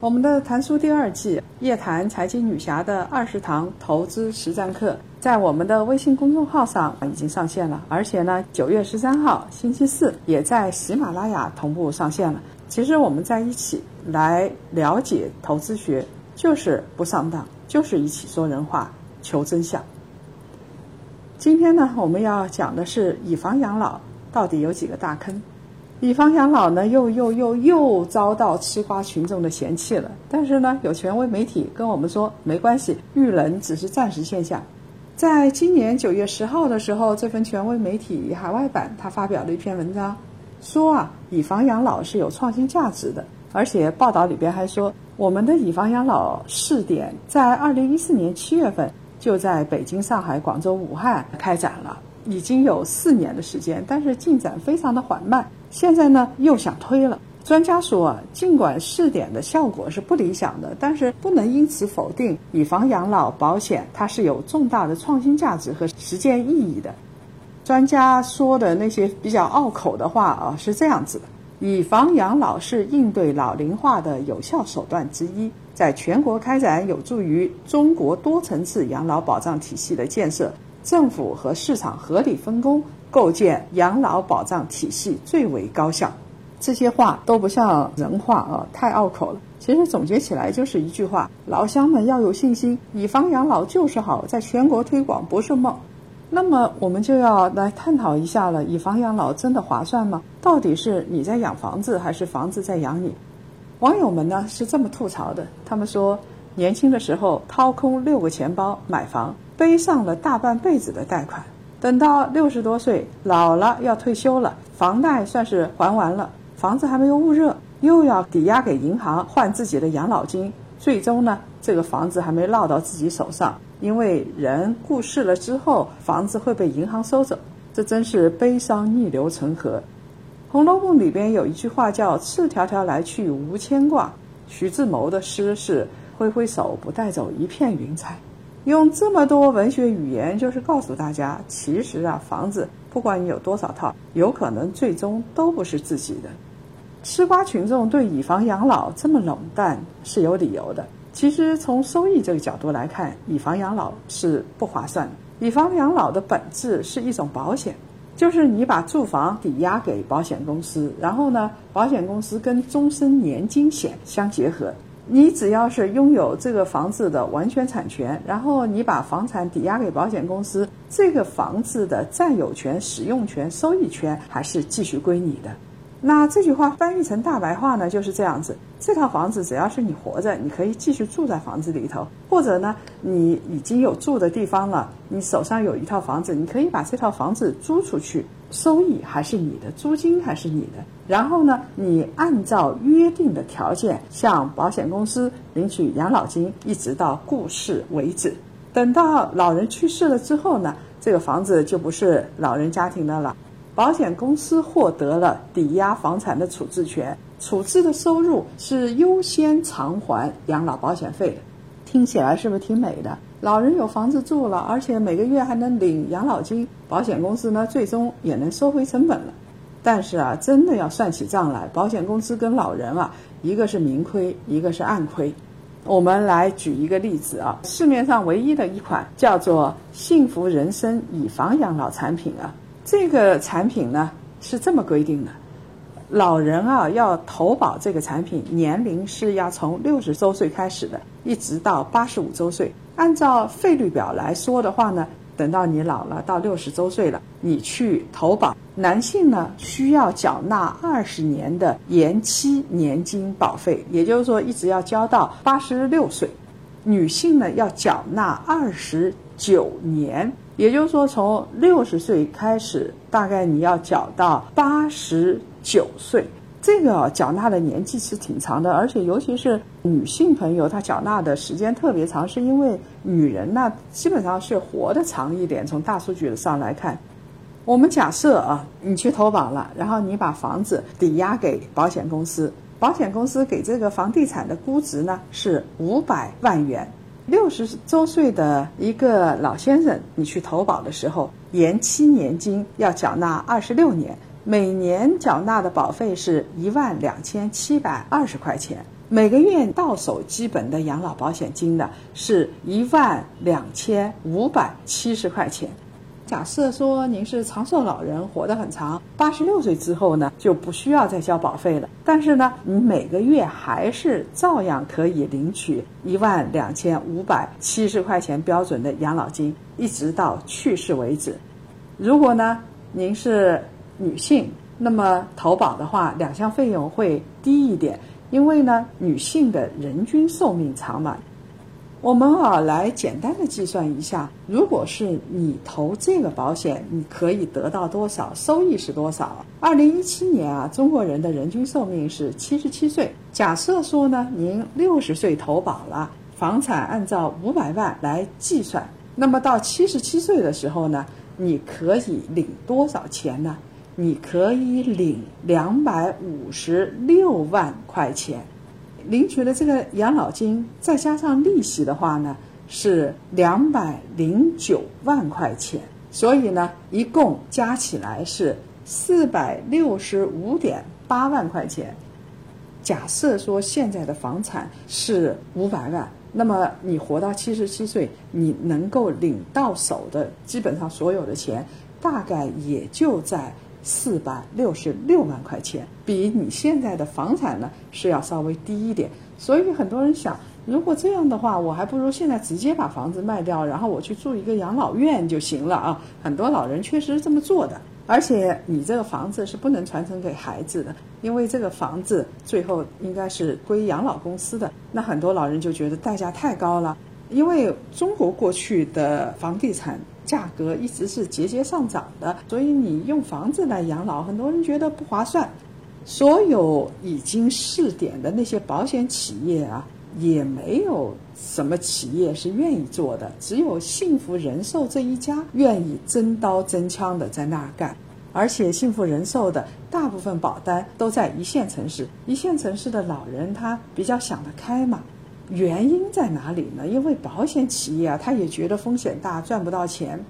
我们的谈书第二季，叶檀财经女侠的二十堂投资实战课，在我们的微信公众号上已经上线了，而且呢，九月十三号星期四也在喜马拉雅同步上线了。其实我们在一起来了解投资学，就是不上当，就是一起说人话，求真相。今天呢，我们要讲的是以房养老到底有几个大坑。以房养老呢，又又又又遭到吃瓜群众的嫌弃了。但是呢，有权威媒体跟我们说，没关系，遇冷只是暂时现象。在今年九月十号的时候，这份权威媒体海外版，他发表了一篇文章，说啊，以房养老是有创新价值的。而且报道里边还说，我们的以房养老试点在二零一四年七月份就在北京、上海、广州、武汉开展了，已经有四年的时间，但是进展非常的缓慢。现在呢，又想推了。专家说，尽管试点的效果是不理想的，但是不能因此否定以房养老保险它是有重大的创新价值和实践意义的。专家说的那些比较拗口的话啊，是这样子的：以房养老是应对老龄化的有效手段之一，在全国开展有助于中国多层次养老保障体系的建设，政府和市场合理分工。构建养老保障体系最为高效，这些话都不像人话啊，太拗口了。其实总结起来就是一句话：老乡们要有信心，以房养老就是好，在全国推广不是梦。那么我们就要来探讨一下了：以房养老真的划算吗？到底是你在养房子，还是房子在养你？网友们呢是这么吐槽的：他们说，年轻的时候掏空六个钱包买房，背上了大半辈子的贷款。等到六十多岁，老了要退休了，房贷算是还完了，房子还没有捂热，又要抵押给银行换自己的养老金，最终呢，这个房子还没落到自己手上，因为人过世了之后，房子会被银行收走，这真是悲伤逆流成河。《红楼梦》里边有一句话叫“赤条条来去无牵挂”，徐志摩的诗是“挥挥手不带走一片云彩”。用这么多文学语言，就是告诉大家，其实啊，房子不管你有多少套，有可能最终都不是自己的。吃瓜群众对以房养老这么冷淡是有理由的。其实从收益这个角度来看，以房养老是不划算的。以房养老的本质是一种保险，就是你把住房抵押给保险公司，然后呢，保险公司跟终身年金险相结合。你只要是拥有这个房子的完全产权，然后你把房产抵押给保险公司，这个房子的占有权、使用权、收益权还是继续归你的。那这句话翻译成大白话呢，就是这样子：这套房子只要是你活着，你可以继续住在房子里头；或者呢，你已经有住的地方了，你手上有一套房子，你可以把这套房子租出去，收益还是你的，租金还是你的。然后呢，你按照约定的条件向保险公司领取养老金，一直到故世为止。等到老人去世了之后呢，这个房子就不是老人家庭的了。保险公司获得了抵押房产的处置权，处置的收入是优先偿还养老保险费的。听起来是不是挺美的？老人有房子住了，而且每个月还能领养老金，保险公司呢最终也能收回成本了。但是啊，真的要算起账来，保险公司跟老人啊，一个是明亏，一个是暗亏。我们来举一个例子啊，市面上唯一的一款叫做“幸福人生以房养老”产品啊。这个产品呢是这么规定的：老人啊要投保这个产品，年龄是要从六十周岁开始的，一直到八十五周岁。按照费率表来说的话呢，等到你老了到六十周岁了，你去投保，男性呢需要缴纳二十年的延期年金保费，也就是说一直要交到八十六岁；女性呢要缴纳二十九年。也就是说，从六十岁开始，大概你要缴到八十九岁，这个缴纳的年纪是挺长的，而且尤其是女性朋友，她缴纳的时间特别长，是因为女人呢基本上是活得长一点。从大数据上来看，我们假设啊，你去投保了，然后你把房子抵押给保险公司，保险公司给这个房地产的估值呢是五百万元。六十周岁的一个老先生，你去投保的时候，延期年金要缴纳二十六年。每年缴纳的保费是一万两千七百二十块钱，每个月到手基本的养老保险金呢是一万两千五百七十块钱。假设说您是长寿老人，活得很长，八十六岁之后呢就不需要再交保费了，但是呢你每个月还是照样可以领取一万两千五百七十块钱标准的养老金，一直到去世为止。如果呢您是女性，那么投保的话，两项费用会低一点，因为呢，女性的人均寿命长嘛。我们啊，来简单的计算一下，如果是你投这个保险，你可以得到多少收益是多少？二零一七年啊，中国人的人均寿命是七十七岁。假设说呢，您六十岁投保了，房产按照五百万来计算，那么到七十七岁的时候呢，你可以领多少钱呢？你可以领两百五十六万块钱，领取的这个养老金再加上利息的话呢，是两百零九万块钱。所以呢，一共加起来是四百六十五点八万块钱。假设说现在的房产是五百万，那么你活到七十七岁，你能够领到手的基本上所有的钱，大概也就在。四百六十六万块钱，比你现在的房产呢是要稍微低一点。所以很多人想，如果这样的话，我还不如现在直接把房子卖掉，然后我去住一个养老院就行了啊。很多老人确实是这么做的。而且你这个房子是不能传承给孩子的，因为这个房子最后应该是归养老公司的。那很多老人就觉得代价太高了，因为中国过去的房地产。价格一直是节节上涨的，所以你用房子来养老，很多人觉得不划算。所有已经试点的那些保险企业啊，也没有什么企业是愿意做的，只有幸福人寿这一家愿意真刀真枪的在那儿干。而且幸福人寿的大部分保单都在一线城市，一线城市的老人他比较想得开嘛。原因在哪里呢？因为保险企业啊，他也觉得风险大，赚不到钱。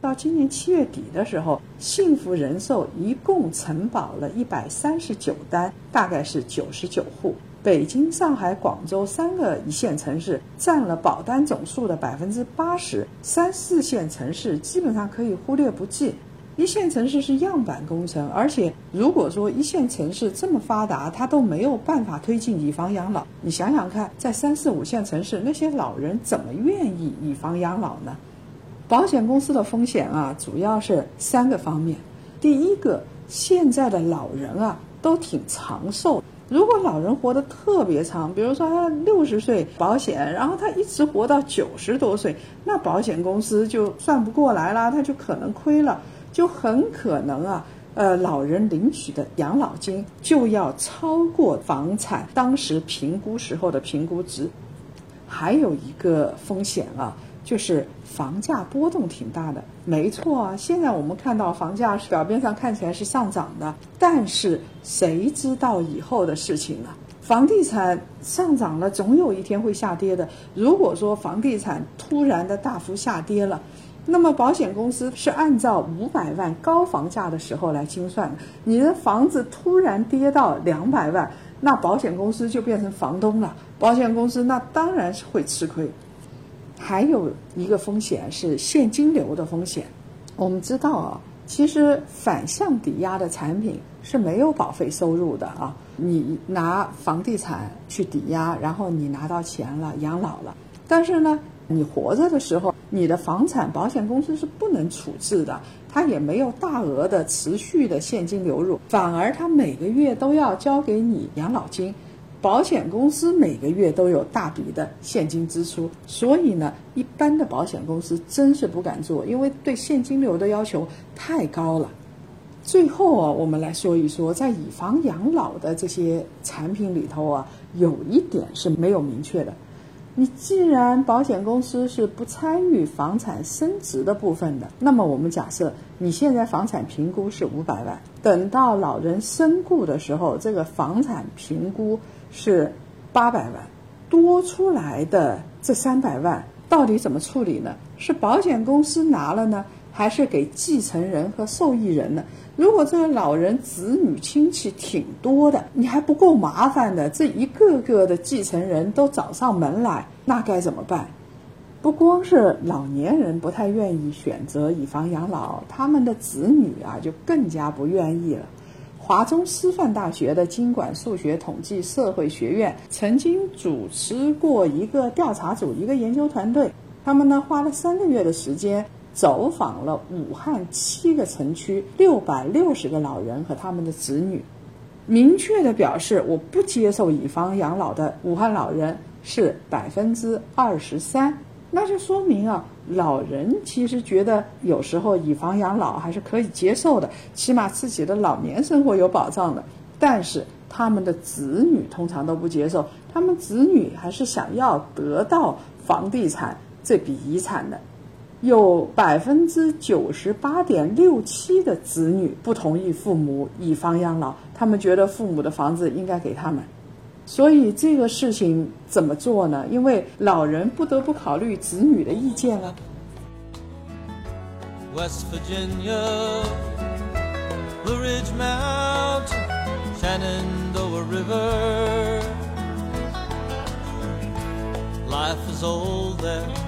到今年七月底的时候，幸福人寿一共承保了一百三十九单，大概是九十九户。北京、上海、广州三个一线城市占了保单总数的百分之八十，三四线城市基本上可以忽略不计。一线城市是样板工程，而且如果说一线城市这么发达，它都没有办法推进以房养老。你想想看，在三四五线城市，那些老人怎么愿意以房养老呢？保险公司的风险啊，主要是三个方面。第一个，现在的老人啊都挺长寿，如果老人活得特别长，比如说他六十岁保险，然后他一直活到九十多岁，那保险公司就算不过来了，他就可能亏了。就很可能啊，呃，老人领取的养老金就要超过房产当时评估时候的评估值。还有一个风险啊，就是房价波动挺大的。没错啊，现在我们看到房价表面上看起来是上涨的，但是谁知道以后的事情呢？房地产上涨了，总有一天会下跌的。如果说房地产突然的大幅下跌了，那么保险公司是按照五百万高房价的时候来精算的。你的房子突然跌到两百万，那保险公司就变成房东了。保险公司那当然是会吃亏。还有一个风险是现金流的风险。我们知道啊，其实反向抵押的产品是没有保费收入的啊。你拿房地产去抵押，然后你拿到钱了，养老了。但是呢，你活着的时候。你的房产保险公司是不能处置的，它也没有大额的持续的现金流入，反而它每个月都要交给你养老金，保险公司每个月都有大笔的现金支出，所以呢，一般的保险公司真是不敢做，因为对现金流的要求太高了。最后啊，我们来说一说，在以房养老的这些产品里头啊，有一点是没有明确的。你既然保险公司是不参与房产升值的部分的，那么我们假设你现在房产评估是五百万，等到老人身故的时候，这个房产评估是八百万，多出来的这三百万到底怎么处理呢？是保险公司拿了呢？还是给继承人和受益人呢？如果这个老人子女亲戚挺多的，你还不够麻烦的，这一个个的继承人都找上门来，那该怎么办？不光是老年人不太愿意选择以房养老，他们的子女啊就更加不愿意了。华中师范大学的经管数学统计社会学院曾经主持过一个调查组，一个研究团队，他们呢花了三个月的时间。走访了武汉七个城区，六百六十个老人和他们的子女，明确的表示我不接受以房养老的武汉老人是百分之二十三，那就说明啊，老人其实觉得有时候以房养老还是可以接受的，起码自己的老年生活有保障的。但是他们的子女通常都不接受，他们子女还是想要得到房地产这笔遗产的。有百分之九十八点六七的子女不同意父母以房养老，他们觉得父母的房子应该给他们。所以这个事情怎么做呢？因为老人不得不考虑子女的意见了。West Virginia, Blue Ridge Mountain, Shenandoah River, life is old there.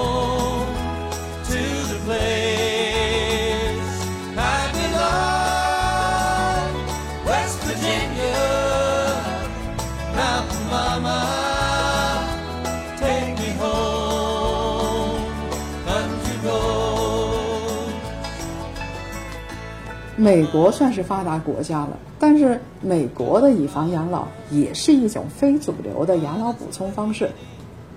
美国算是发达国家了，但是美国的以房养老也是一种非主流的养老补充方式。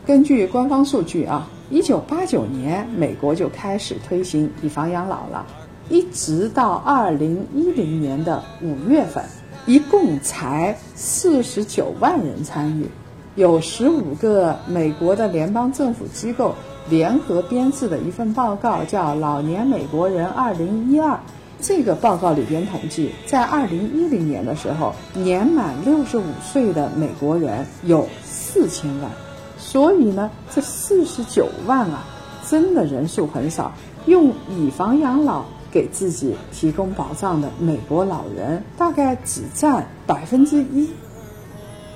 根据官方数据啊，一九八九年美国就开始推行以房养老了，一直到二零一零年的五月份，一共才四十九万人参与，有十五个美国的联邦政府机构联合编制的一份报告，叫《老年美国人二零一二》。这个报告里边统计，在二零一零年的时候，年满六十五岁的美国人有四千万，所以呢，这四十九万啊，真的人数很少。用以房养老给自己提供保障的美国老人，大概只占百分之一。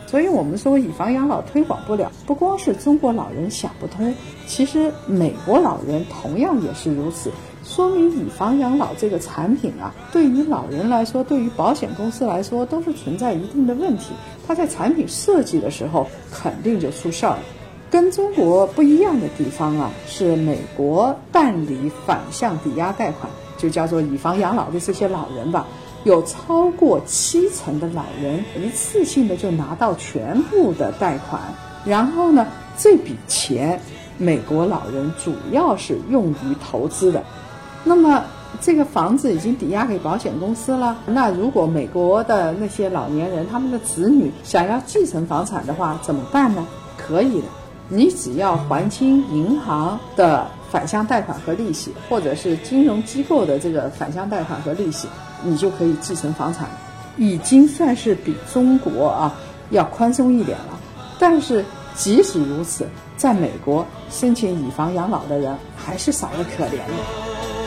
所以我们说，以房养老推广不了，不光是中国老人想不通，其实美国老人同样也是如此。说明以房养老这个产品啊，对于老人来说，对于保险公司来说，都是存在一定的问题。它在产品设计的时候，肯定就出事儿了。跟中国不一样的地方啊，是美国办理反向抵押贷款，就叫做以房养老的这些老人吧，有超过七成的老人一次性的就拿到全部的贷款，然后呢，这笔钱美国老人主要是用于投资的。那么这个房子已经抵押给保险公司了。那如果美国的那些老年人他们的子女想要继承房产的话，怎么办呢？可以的，你只要还清银行的反向贷款和利息，或者是金融机构的这个反向贷款和利息，你就可以继承房产，已经算是比中国啊要宽松一点了。但是即使如此，在美国申请以房养老的人还是少得可怜的。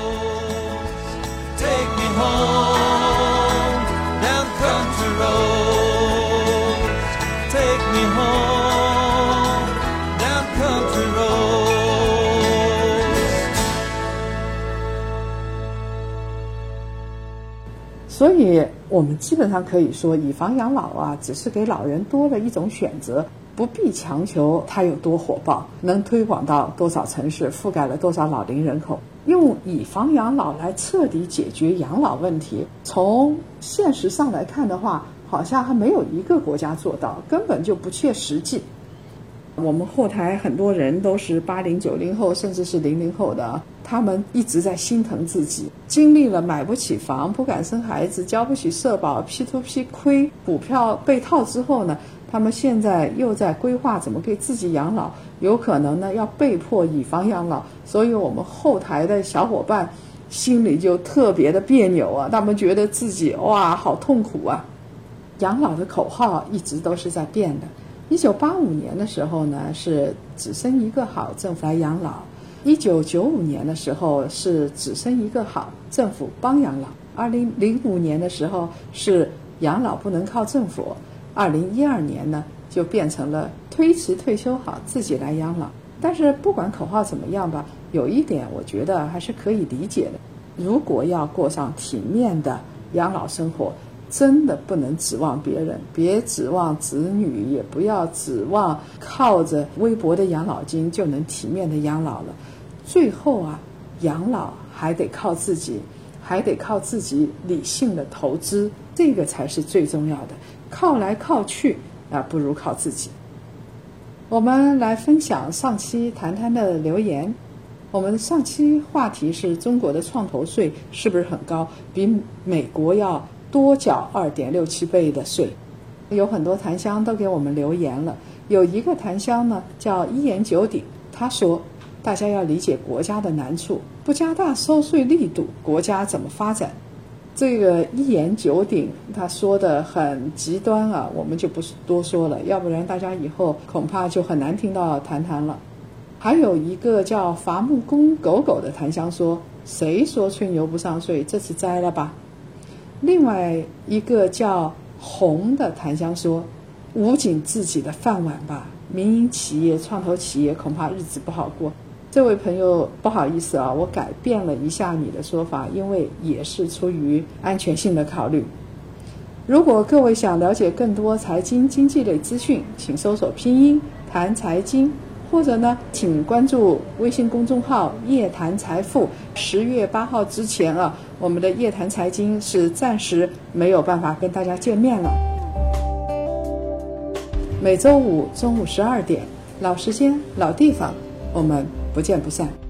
Home. Now come to Rose. Take me home. Now come to Rose. 所以我们基本上可以说，以房养老啊，只是给老人多了一种选择。不必强求它有多火爆，能推广到多少城市，覆盖了多少老龄人口，用以房养老来彻底解决养老问题，从现实上来看的话，好像还没有一个国家做到，根本就不切实际。我们后台很多人都是八零九零后，甚至是零零后的，他们一直在心疼自己，经历了买不起房、不敢生孩子、交不起社保、P to P 亏、股票被套之后呢，他们现在又在规划怎么给自己养老，有可能呢要被迫以房养老，所以我们后台的小伙伴心里就特别的别扭啊，他们觉得自己哇好痛苦啊，养老的口号一直都是在变的。一九八五年的时候呢，是只生一个好，政府来养老；一九九五年的时候是只生一个好，政府帮养老；二零零五年的时候是养老不能靠政府；二零一二年呢，就变成了推迟退休好，自己来养老。但是不管口号怎么样吧，有一点我觉得还是可以理解的：如果要过上体面的养老生活。真的不能指望别人，别指望子女，也不要指望靠着微薄的养老金就能体面的养老了。最后啊，养老还得靠自己，还得靠自己理性的投资，这个才是最重要的。靠来靠去啊，不如靠自己。我们来分享上期谈谈的留言。我们上期话题是中国的创投税是不是很高？比美国要。多缴二点六七倍的税，有很多檀香都给我们留言了。有一个檀香呢叫一言九鼎，他说：“大家要理解国家的难处，不加大收税力度，国家怎么发展？”这个一言九鼎，他说的很极端啊，我们就不多说了，要不然大家以后恐怕就很难听到谈谈了。还有一个叫伐木工狗狗的檀香说：“谁说吹牛不上税？这次栽了吧。”另外一个叫红的檀香说：“捂紧自己的饭碗吧，民营企业、创投企业恐怕日子不好过。”这位朋友，不好意思啊，我改变了一下你的说法，因为也是出于安全性的考虑。如果各位想了解更多财经经济类资讯，请搜索拼音谈财经。或者呢，请关注微信公众号“夜谈财富”。十月八号之前啊，我们的夜谈财经是暂时没有办法跟大家见面了。每周五中午十二点，老时间、老地方，我们不见不散。